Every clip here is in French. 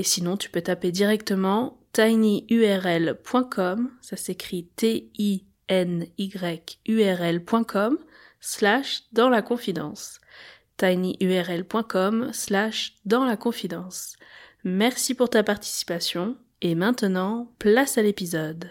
Et sinon, tu peux taper directement tinyurl.com, ça s'écrit T-I-N-Y-U-R-L.com, slash dans la confidence. tinyurl.com slash dans la confidence. Merci pour ta participation et maintenant, place à l'épisode.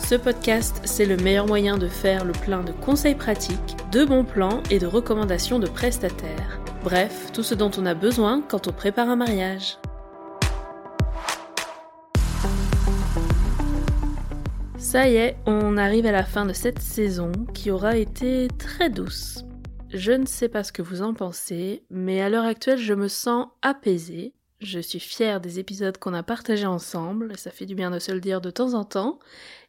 Ce podcast, c'est le meilleur moyen de faire le plein de conseils pratiques, de bons plans et de recommandations de prestataires. Bref, tout ce dont on a besoin quand on prépare un mariage. Ça y est, on arrive à la fin de cette saison qui aura été très douce. Je ne sais pas ce que vous en pensez, mais à l'heure actuelle je me sens apaisée, je suis fière des épisodes qu'on a partagés ensemble, ça fait du bien de se le dire de temps en temps,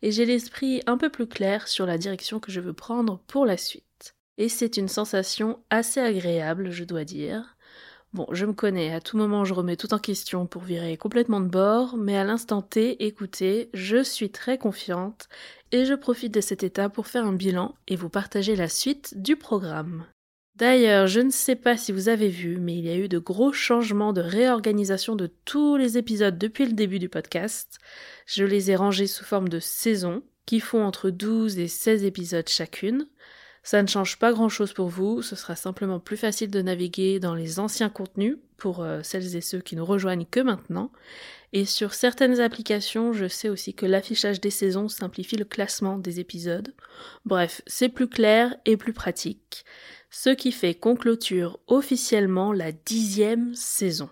et j'ai l'esprit un peu plus clair sur la direction que je veux prendre pour la suite. Et c'est une sensation assez agréable, je dois dire. Bon, je me connais, à tout moment je remets tout en question pour virer complètement de bord, mais à l'instant T, écoutez, je suis très confiante et je profite de cet état pour faire un bilan et vous partager la suite du programme. D'ailleurs, je ne sais pas si vous avez vu, mais il y a eu de gros changements de réorganisation de tous les épisodes depuis le début du podcast. Je les ai rangés sous forme de saisons, qui font entre 12 et 16 épisodes chacune. Ça ne change pas grand-chose pour vous, ce sera simplement plus facile de naviguer dans les anciens contenus pour euh, celles et ceux qui nous rejoignent que maintenant. Et sur certaines applications, je sais aussi que l'affichage des saisons simplifie le classement des épisodes. Bref, c'est plus clair et plus pratique ce qui fait qu'on clôture officiellement la dixième saison.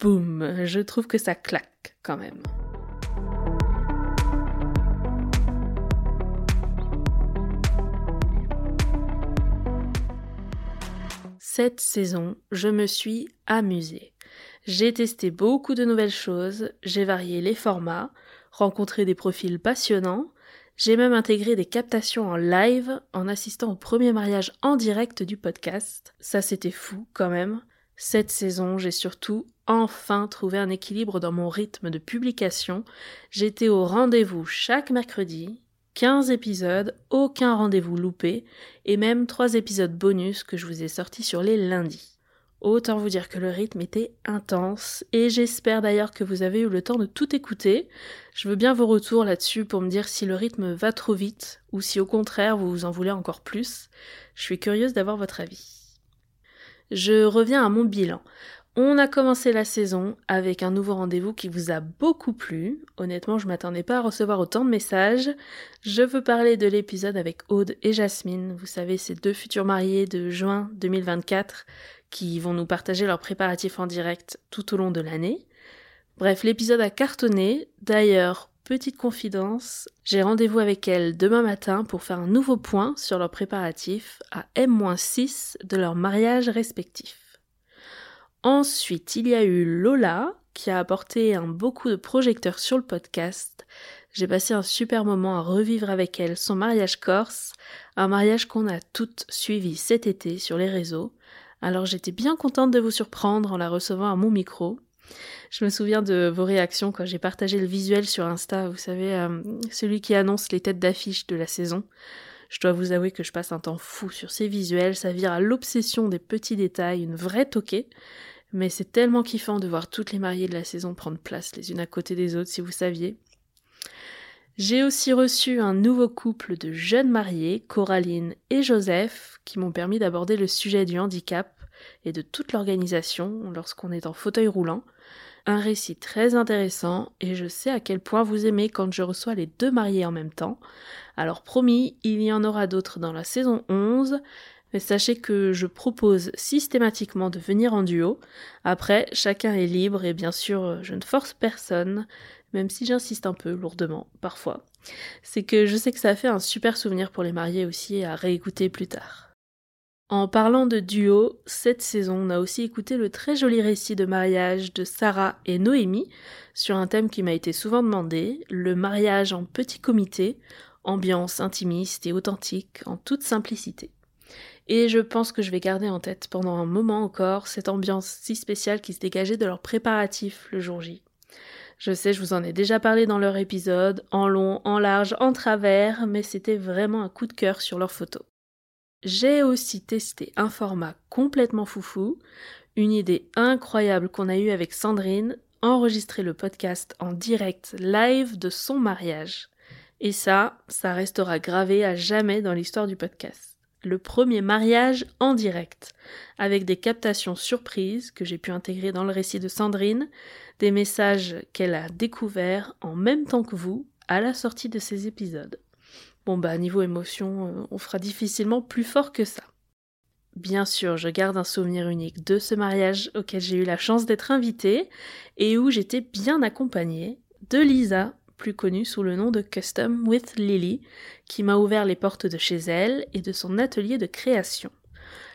Boum, je trouve que ça claque quand même. Cette saison, je me suis amusée. J'ai testé beaucoup de nouvelles choses, j'ai varié les formats, rencontré des profils passionnants, j'ai même intégré des captations en live en assistant au premier mariage en direct du podcast. Ça c'était fou quand même. Cette saison, j'ai surtout enfin trouvé un équilibre dans mon rythme de publication. J'étais au rendez-vous chaque mercredi, 15 épisodes, aucun rendez-vous loupé, et même 3 épisodes bonus que je vous ai sortis sur les lundis. Autant vous dire que le rythme était intense et j'espère d'ailleurs que vous avez eu le temps de tout écouter. Je veux bien vos retours là-dessus pour me dire si le rythme va trop vite ou si au contraire vous en voulez encore plus. Je suis curieuse d'avoir votre avis. Je reviens à mon bilan. On a commencé la saison avec un nouveau rendez-vous qui vous a beaucoup plu. Honnêtement, je m'attendais pas à recevoir autant de messages. Je veux parler de l'épisode avec Aude et Jasmine. Vous savez, ces deux futurs mariés de juin 2024 qui vont nous partager leurs préparatifs en direct tout au long de l'année. Bref, l'épisode a cartonné. D'ailleurs, petite confidence, j'ai rendez-vous avec elles demain matin pour faire un nouveau point sur leurs préparatifs à M-6 de leur mariage respectif. Ensuite, il y a eu Lola qui a apporté un beaucoup de projecteurs sur le podcast. J'ai passé un super moment à revivre avec elle son mariage corse, un mariage qu'on a toutes suivi cet été sur les réseaux, alors j'étais bien contente de vous surprendre en la recevant à mon micro. Je me souviens de vos réactions quand j'ai partagé le visuel sur Insta, vous savez, euh, celui qui annonce les têtes d'affiche de la saison. Je dois vous avouer que je passe un temps fou sur ces visuels, ça vire à l'obsession des petits détails, une vraie toquée. Mais c'est tellement kiffant de voir toutes les mariées de la saison prendre place les unes à côté des autres, si vous saviez. J'ai aussi reçu un nouveau couple de jeunes mariés, Coraline et Joseph, qui m'ont permis d'aborder le sujet du handicap et de toute l'organisation lorsqu'on est en fauteuil roulant. Un récit très intéressant et je sais à quel point vous aimez quand je reçois les deux mariés en même temps. Alors promis, il y en aura d'autres dans la saison 11, mais sachez que je propose systématiquement de venir en duo. Après, chacun est libre et bien sûr, je ne force personne, même si j'insiste un peu lourdement parfois. C'est que je sais que ça fait un super souvenir pour les mariés aussi à réécouter plus tard. En parlant de duo, cette saison, on a aussi écouté le très joli récit de mariage de Sarah et Noémie sur un thème qui m'a été souvent demandé, le mariage en petit comité, ambiance intimiste et authentique en toute simplicité. Et je pense que je vais garder en tête pendant un moment encore cette ambiance si spéciale qui se dégageait de leurs préparatifs le jour J. Je sais, je vous en ai déjà parlé dans leur épisode, en long, en large, en travers, mais c'était vraiment un coup de cœur sur leurs photos. J'ai aussi testé un format complètement foufou, une idée incroyable qu'on a eue avec Sandrine, enregistrer le podcast en direct live de son mariage. Et ça, ça restera gravé à jamais dans l'histoire du podcast. Le premier mariage en direct, avec des captations surprises que j'ai pu intégrer dans le récit de Sandrine, des messages qu'elle a découverts en même temps que vous à la sortie de ces épisodes. Bon bah niveau émotion, euh, on fera difficilement plus fort que ça. Bien sûr, je garde un souvenir unique de ce mariage auquel j'ai eu la chance d'être invitée et où j'étais bien accompagnée de Lisa, plus connue sous le nom de Custom with Lily, qui m'a ouvert les portes de chez elle et de son atelier de création.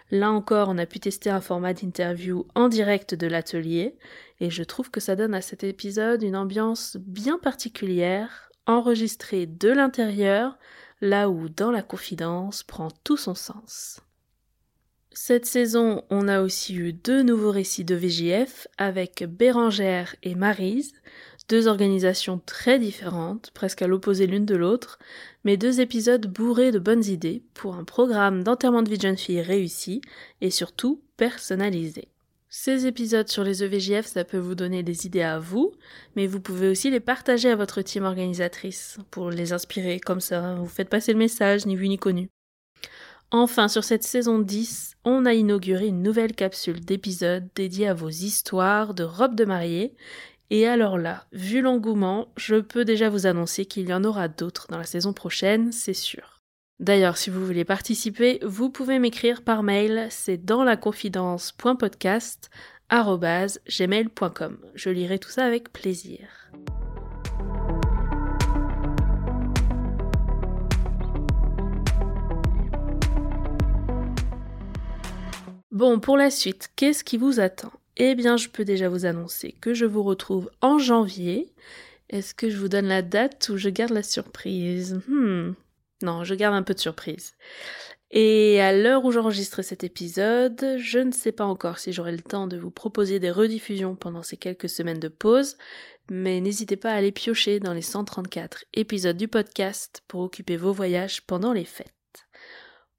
Là encore, on a pu tester un format d'interview en direct de l'atelier, et je trouve que ça donne à cet épisode une ambiance bien particulière, enregistrée de l'intérieur, là où dans la confidence prend tout son sens. Cette saison, on a aussi eu deux nouveaux récits de VJF avec Bérangère et Marise, deux organisations très différentes, presque à l'opposé l'une de l'autre, mais deux épisodes bourrés de bonnes idées pour un programme d'enterrement de vie de jeune fille réussi et surtout personnalisé. Ces épisodes sur les EVJF, ça peut vous donner des idées à vous, mais vous pouvez aussi les partager à votre team organisatrice pour les inspirer, comme ça vous faites passer le message, ni vu ni connu. Enfin, sur cette saison 10, on a inauguré une nouvelle capsule d'épisodes dédiée à vos histoires de robes de mariée. Et alors là, vu l'engouement, je peux déjà vous annoncer qu'il y en aura d'autres dans la saison prochaine, c'est sûr. D'ailleurs, si vous voulez participer, vous pouvez m'écrire par mail, c'est dans la confidence.podcast@gmail.com. Je lirai tout ça avec plaisir. Bon, pour la suite, qu'est-ce qui vous attend? Eh bien, je peux déjà vous annoncer que je vous retrouve en janvier. Est-ce que je vous donne la date ou je garde la surprise? Hmm. Non, je garde un peu de surprise. Et à l'heure où j'enregistre cet épisode, je ne sais pas encore si j'aurai le temps de vous proposer des rediffusions pendant ces quelques semaines de pause, mais n'hésitez pas à aller piocher dans les 134 épisodes du podcast pour occuper vos voyages pendant les fêtes.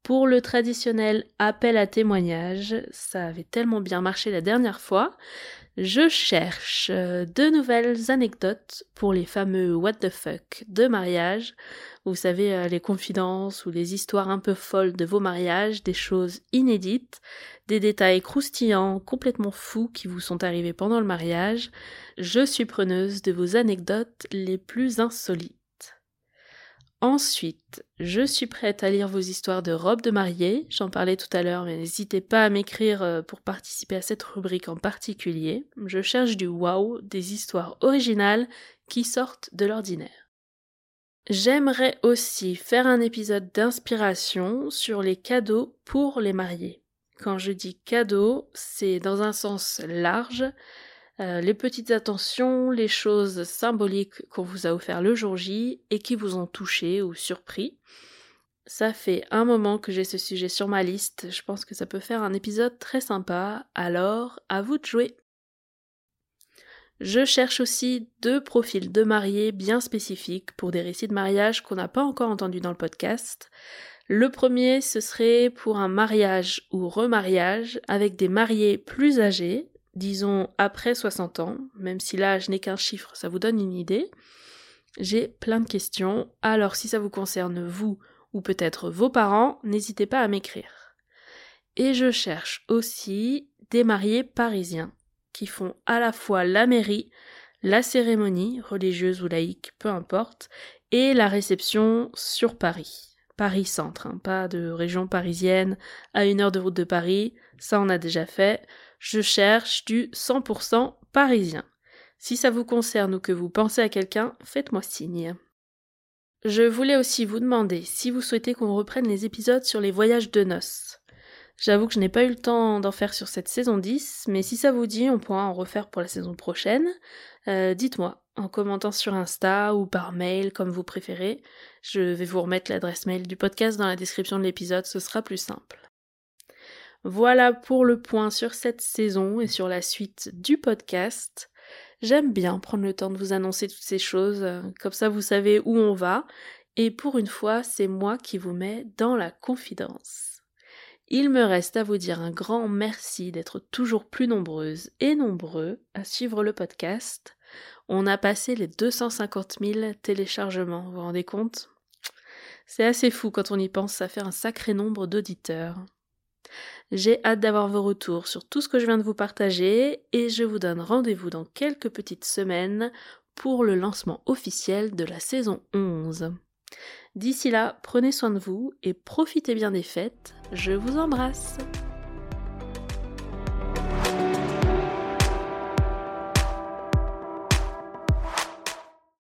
Pour le traditionnel appel à témoignage, ça avait tellement bien marché la dernière fois, je cherche euh, de nouvelles anecdotes pour les fameux what the fuck de mariage. Vous savez, euh, les confidences ou les histoires un peu folles de vos mariages, des choses inédites, des détails croustillants, complètement fous qui vous sont arrivés pendant le mariage. Je suis preneuse de vos anecdotes les plus insolites. Ensuite, je suis prête à lire vos histoires de robes de mariée, j'en parlais tout à l'heure, mais n'hésitez pas à m'écrire euh, pour participer à cette rubrique en particulier. Je cherche du wow, des histoires originales qui sortent de l'ordinaire. J'aimerais aussi faire un épisode d'inspiration sur les cadeaux pour les mariés. Quand je dis cadeaux, c'est dans un sens large, euh, les petites attentions, les choses symboliques qu'on vous a offert le jour J et qui vous ont touché ou surpris. Ça fait un moment que j'ai ce sujet sur ma liste, je pense que ça peut faire un épisode très sympa, alors à vous de jouer. Je cherche aussi deux profils de mariés bien spécifiques pour des récits de mariage qu'on n'a pas encore entendus dans le podcast. Le premier, ce serait pour un mariage ou remariage avec des mariés plus âgés, disons après 60 ans, même si l'âge n'est qu'un chiffre, ça vous donne une idée. J'ai plein de questions, alors si ça vous concerne vous ou peut-être vos parents, n'hésitez pas à m'écrire. Et je cherche aussi des mariés parisiens qui font à la fois la mairie, la cérémonie, religieuse ou laïque, peu importe, et la réception sur Paris. Paris Centre, hein, pas de région parisienne à une heure de route de Paris, ça on a déjà fait. Je cherche du 100% parisien. Si ça vous concerne ou que vous pensez à quelqu'un, faites-moi signe. Je voulais aussi vous demander si vous souhaitez qu'on reprenne les épisodes sur les voyages de noces. J'avoue que je n'ai pas eu le temps d'en faire sur cette saison 10, mais si ça vous dit, on pourra en refaire pour la saison prochaine. Euh, dites-moi, en commentant sur Insta ou par mail, comme vous préférez. Je vais vous remettre l'adresse mail du podcast dans la description de l'épisode, ce sera plus simple. Voilà pour le point sur cette saison et sur la suite du podcast. J'aime bien prendre le temps de vous annoncer toutes ces choses, euh, comme ça vous savez où on va, et pour une fois, c'est moi qui vous mets dans la confidence. Il me reste à vous dire un grand merci d'être toujours plus nombreuses et nombreux à suivre le podcast. On a passé les 250 000 téléchargements, vous vous rendez compte? C'est assez fou quand on y pense, ça fait un sacré nombre d'auditeurs. J'ai hâte d'avoir vos retours sur tout ce que je viens de vous partager et je vous donne rendez-vous dans quelques petites semaines pour le lancement officiel de la saison 11. D'ici là, prenez soin de vous et profitez bien des fêtes. Je vous embrasse.